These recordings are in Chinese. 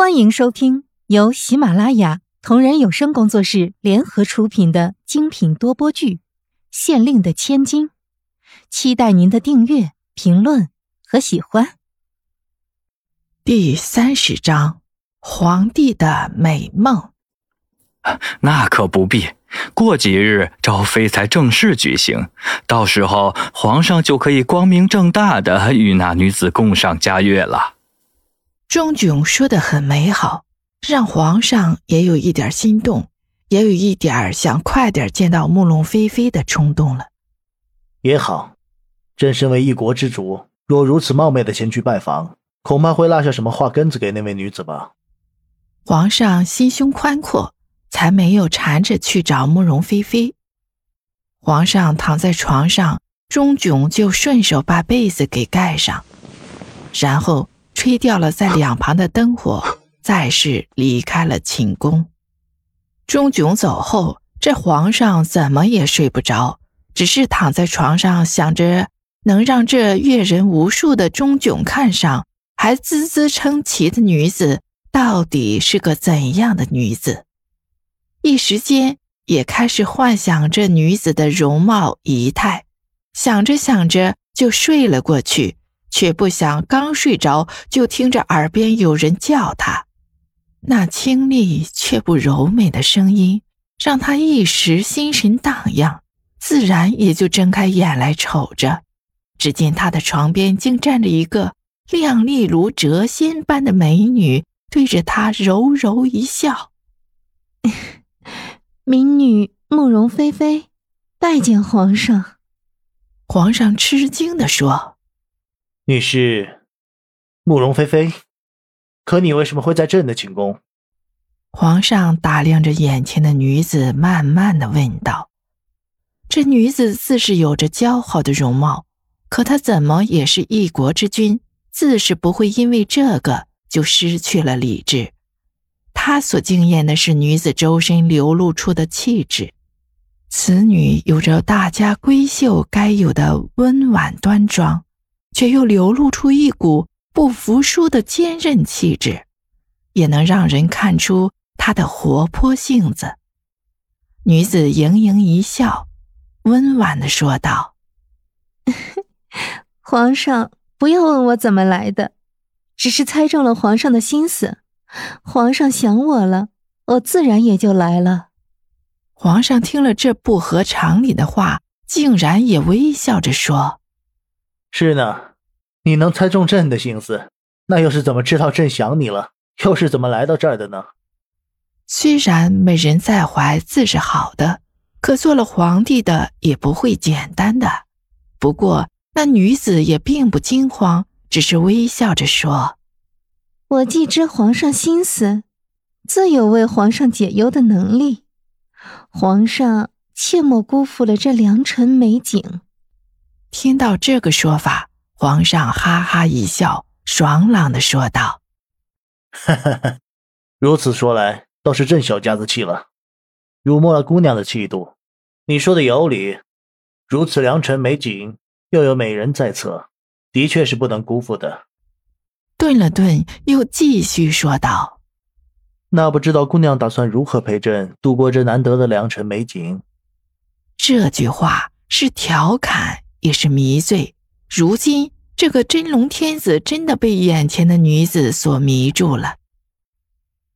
欢迎收听由喜马拉雅同人有声工作室联合出品的精品多播剧《县令的千金》，期待您的订阅、评论和喜欢。第三十章：皇帝的美梦。那可不必，过几日招妃才正式举行，到时候皇上就可以光明正大的与那女子共赏佳悦了。钟炯说的很美好，让皇上也有一点心动，也有一点想快点见到慕容菲菲的冲动了。也好，朕身为一国之主，若如此冒昧的前去拜访，恐怕会落下什么话根子给那位女子吧。皇上心胸宽阔，才没有缠着去找慕容菲菲。皇上躺在床上，钟炯就顺手把被子给盖上，然后。吹掉了在两旁的灯火，再是离开了寝宫。钟炯走后，这皇上怎么也睡不着，只是躺在床上想着能让这阅人无数的钟炯看上，还滋滋称奇的女子到底是个怎样的女子。一时间也开始幻想这女子的容貌仪态，想着想着就睡了过去。却不想刚睡着，就听着耳边有人叫他，那清丽却不柔美的声音，让他一时心神荡漾，自然也就睁开眼来瞅着。只见他的床边竟站着一个靓丽如谪仙般的美女，对着他柔柔一笑：“民女慕容菲菲，拜见皇上。”皇上吃惊地说。你是慕容菲菲，可你为什么会在朕的寝宫？皇上打量着眼前的女子，慢慢的问道：“这女子自是有着姣好的容貌，可她怎么也是一国之君，自是不会因为这个就失去了理智。他所惊艳的是女子周身流露出的气质，此女有着大家闺秀该有的温婉端庄。”却又流露出一股不服输的坚韧气质，也能让人看出她的活泼性子。女子盈盈一笑，温婉的说道：“皇上，不要问我怎么来的，只是猜中了皇上的心思。皇上想我了，我自然也就来了。”皇上听了这不合常理的话，竟然也微笑着说。是呢，你能猜中朕的心思，那又是怎么知道朕想你了？又是怎么来到这儿的呢？虽然美人在怀自是好的，可做了皇帝的也不会简单的。不过那女子也并不惊慌，只是微笑着说：“我既知皇上心思，自有为皇上解忧的能力。皇上切莫辜负了这良辰美景。”听到这个说法，皇上哈哈一笑，爽朗的说道：“哈哈哈，如此说来，倒是朕小家子气了，辱没了姑娘的气度。你说的有理，如此良辰美景，又有美人在侧，的确是不能辜负的。”顿了顿，又继续说道：“那不知道姑娘打算如何陪朕度过这难得的良辰美景？”这句话是调侃。也是迷醉。如今这个真龙天子真的被眼前的女子所迷住了。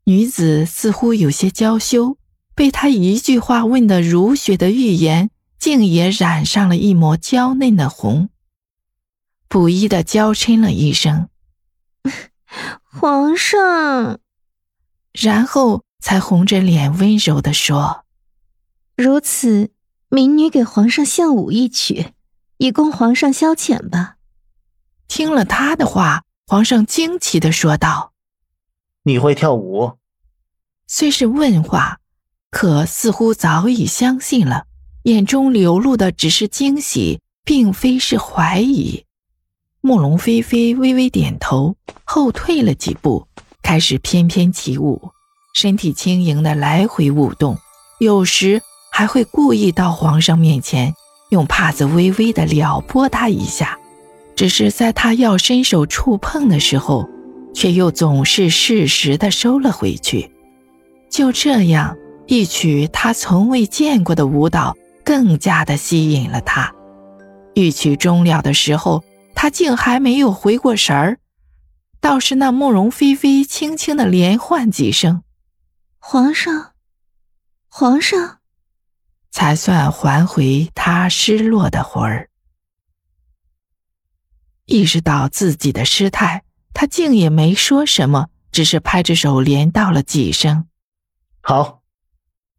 女子似乎有些娇羞，被他一句话问得如雪的玉颜，竟也染上了一抹娇嫩的红，不依的娇嗔了一声：“ 皇上。”然后才红着脸温柔的说：“如此，民女给皇上献舞一曲。”以供皇上消遣吧。听了他的话，皇上惊奇的说道：“你会跳舞？”虽是问话，可似乎早已相信了，眼中流露的只是惊喜，并非是怀疑。慕容菲菲微微点头，后退了几步，开始翩翩起舞，身体轻盈的来回舞动，有时还会故意到皇上面前。用帕子微微的撩拨他一下，只是在他要伸手触碰的时候，却又总是适时的收了回去。就这样，一曲他从未见过的舞蹈更加的吸引了他。一曲终了的时候，他竟还没有回过神儿，倒是那慕容菲菲轻轻的连唤几声：“皇上，皇上。”才算还回他失落的魂儿。意识到自己的失态，他竟也没说什么，只是拍着手连道了几声“好”，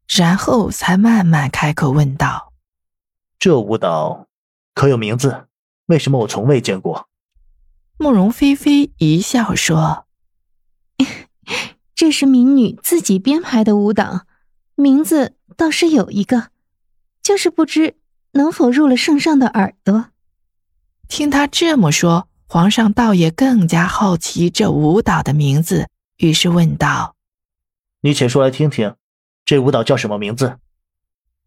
然后才慢慢开口问道：“这舞蹈可有名字？为什么我从未见过？”慕容菲菲一笑说：“ 这是民女自己编排的舞蹈，名字倒是有一个。”就是不知能否入了圣上的耳朵。听他这么说，皇上倒也更加好奇这舞蹈的名字，于是问道：“你且说来听听，这舞蹈叫什么名字？”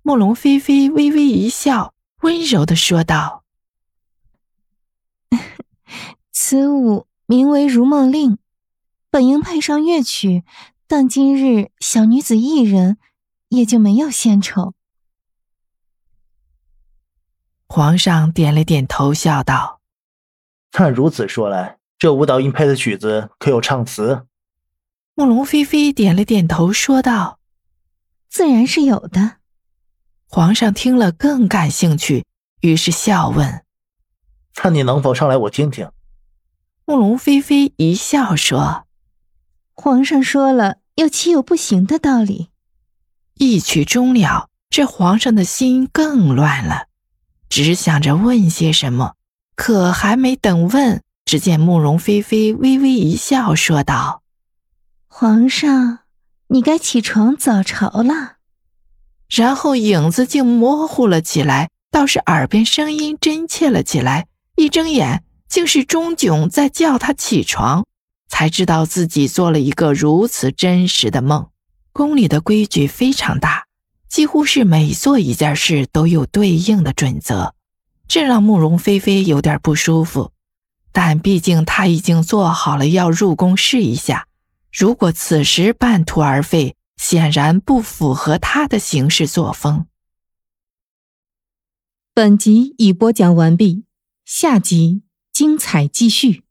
慕容菲菲微微一笑，温柔的说道：“此舞名为《如梦令》，本应配上乐曲，但今日小女子一人，也就没有献丑。”皇上点了点头，笑道：“那如此说来，这舞蹈应配的曲子可有唱词？”慕容菲菲点了点头，说道：“自然是有的。”皇上听了更感兴趣，于是笑问：“那你能否上来我听听？”慕容菲菲一笑说：“皇上说了，又岂有不行的道理？”一曲终了，这皇上的心更乱了。只想着问些什么，可还没等问，只见慕容菲菲微微一笑，说道：“皇上，你该起床早朝了。”然后影子竟模糊了起来，倒是耳边声音真切了起来。一睁眼，竟是钟炯在叫他起床，才知道自己做了一个如此真实的梦。宫里的规矩非常大。几乎是每做一件事都有对应的准则，这让慕容菲菲有点不舒服。但毕竟她已经做好了要入宫试一下，如果此时半途而废，显然不符合他的行事作风。本集已播讲完毕，下集精彩继续。